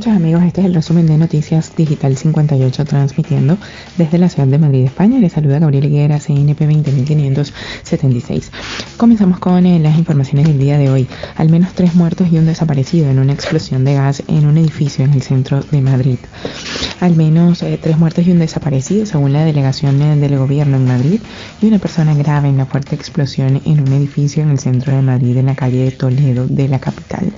noches amigos, este es el resumen de Noticias Digital 58 transmitiendo desde la ciudad de Madrid, España. Les saluda Gabriel Higuera, CNP 20576. Comenzamos con eh, las informaciones del día de hoy. Al menos tres muertos y un desaparecido en una explosión de gas en un edificio en el centro de Madrid. Al menos eh, tres muertos y un desaparecido según la delegación eh, del gobierno en Madrid y una persona grave en la fuerte explosión en un edificio en el centro de Madrid en la calle de Toledo de la capital.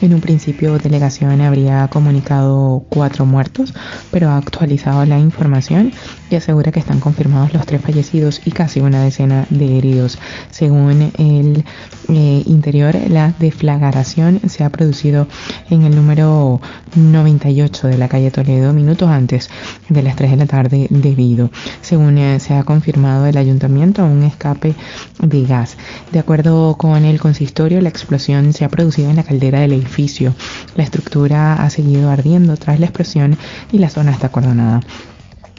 En un principio, delegación habría comunicado cuatro muertos, pero ha actualizado la información y asegura que están confirmados los tres fallecidos y casi una decena de heridos. Según el eh, interior, la deflagración se ha producido en el número 98 de la calle Toledo minutos antes de las 3 de la tarde debido, según eh, se ha confirmado el ayuntamiento, un escape de gas. De acuerdo con el consistorio, la explosión se ha producido en la caldera del edificio. La estructura ha seguido ardiendo tras la explosión y la zona está acordonada.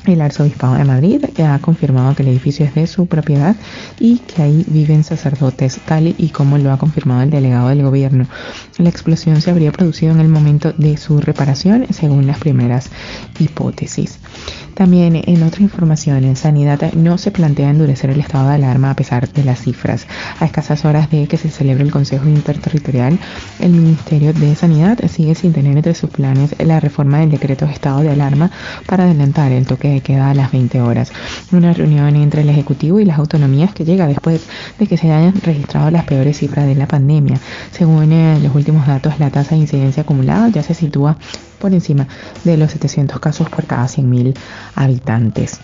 El arzobispado de Madrid ha confirmado que el edificio es de su propiedad y que ahí viven sacerdotes, tal y como lo ha confirmado el delegado del gobierno. La explosión se habría producido en el momento de su reparación, según las primeras hipótesis. También en otra información, en Sanidad no se plantea endurecer el estado de alarma a pesar de las cifras. A escasas horas de que se celebre el Consejo Interterritorial, el Ministerio de Sanidad sigue sin tener entre sus planes la reforma del decreto de estado de alarma para adelantar el toque de queda a las 20 horas. Una reunión entre el Ejecutivo y las autonomías que llega después de que se hayan registrado las peores cifras de la pandemia. Según eh, los últimos datos, la tasa de incidencia acumulada ya se sitúa por encima de los 700 casos por cada 100.000 habitantes.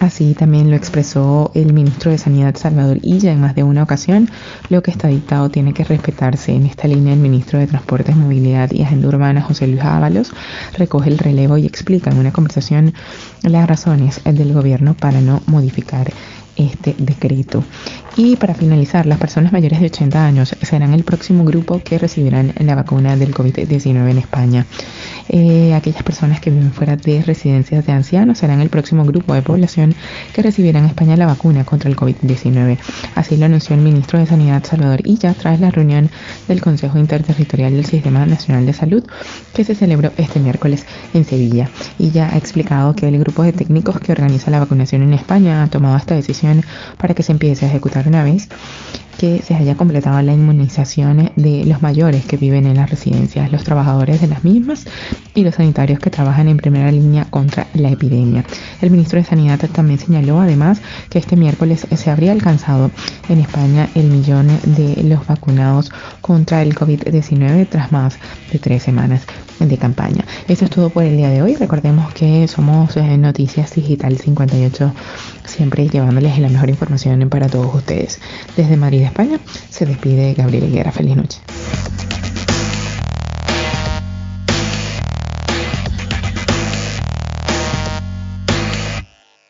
Así también lo expresó el ministro de Sanidad Salvador Illa en más de una ocasión. Lo que está dictado tiene que respetarse. En esta línea el ministro de Transportes, Movilidad y Agenda Urbana, José Luis Ábalos, recoge el relevo y explica en una conversación las razones del gobierno para no modificar este decreto. Y para finalizar, las personas mayores de 80 años serán el próximo grupo que recibirán la vacuna del COVID-19 en España. Eh, aquellas personas que viven fuera de residencias de ancianos serán el próximo grupo de población que recibirá en España la vacuna contra el COVID-19. Así lo anunció el ministro de Sanidad Salvador Illa tras la reunión del Consejo Interterritorial del Sistema Nacional de Salud que se celebró este miércoles en Sevilla. Illa ha explicado que el grupo de técnicos que organiza la vacunación en España ha tomado esta decisión para que se empiece a ejecutar una vez que se haya completado la inmunización de los mayores que viven en las residencias, los trabajadores de las mismas y los sanitarios que trabajan en primera línea contra la epidemia. El ministro de Sanidad también señaló además que este miércoles se habría alcanzado en España el millón de los vacunados contra el COVID-19 tras más de tres semanas de campaña. Esto es todo por el día de hoy. Recordemos que somos eh, Noticias Digital 58 siempre llevándoles la mejor información para todos ustedes. Desde Madrid, España, se despide Gabriel Higuera. Feliz noche.